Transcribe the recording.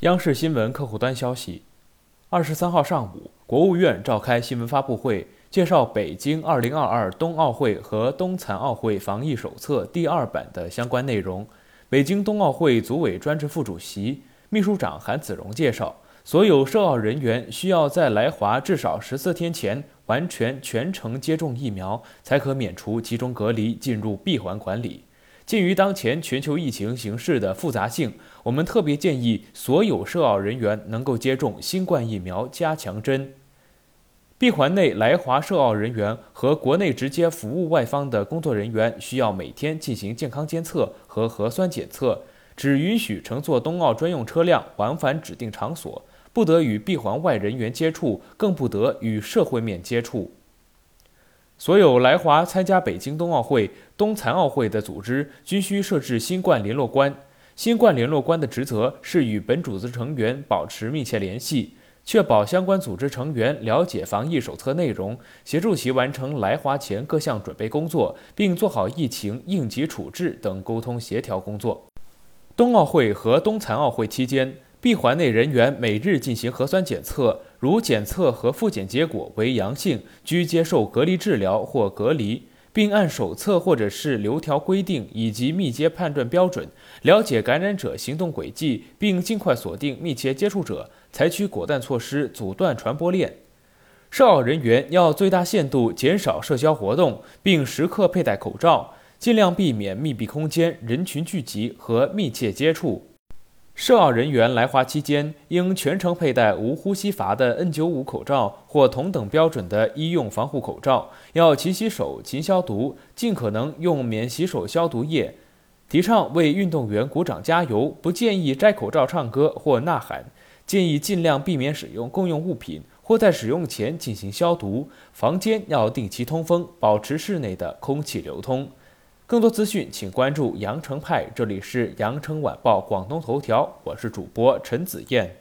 央视新闻客户端消息，二十三号上午，国务院召开新闻发布会，介绍北京二零二二冬奥会和冬残奥会防疫手册第二版的相关内容。北京冬奥会组委专职副主席、秘书长韩子荣介绍，所有涉奥人员需要在来华至少十四天前完全全程接种疫苗，才可免除集中隔离，进入闭环管理。鉴于当前全球疫情形势的复杂性，我们特别建议所有涉奥人员能够接种新冠疫苗加强针。闭环内来华涉奥人员和国内直接服务外方的工作人员需要每天进行健康监测和核酸检测，只允许乘坐冬奥专用车辆往返指定场所，不得与闭环外人员接触，更不得与社会面接触。所有来华参加北京冬奥会、冬残奥会的组织均需设置新冠联络官。新冠联络官的职责是与本组织成员保持密切联系，确保相关组织成员了解防疫手册内容，协助其完成来华前各项准备工作，并做好疫情应急处置等沟通协调工作。冬奥会和冬残奥会期间。闭环内人员每日进行核酸检测，如检测和复检结果为阳性，需接受隔离治疗或隔离，并按手册或者是流条规定以及密接判断标准，了解感染者行动轨迹，并尽快锁定密切接触者，采取果断措施阻断传播链。涉奥人员要最大限度减少社交活动，并时刻佩戴口罩，尽量避免密闭空间、人群聚集和密切接触。涉奥人员来华期间，应全程佩戴无呼吸阀的 N95 口罩或同等标准的医用防护口罩，要勤洗手、勤消毒，尽可能用免洗手消毒液。提倡为运动员鼓掌加油，不建议摘口罩唱歌或呐喊。建议尽量避免使用共用物品，或在使用前进行消毒。房间要定期通风，保持室内的空气流通。更多资讯，请关注羊城派。这里是羊城晚报广东头条，我是主播陈子燕。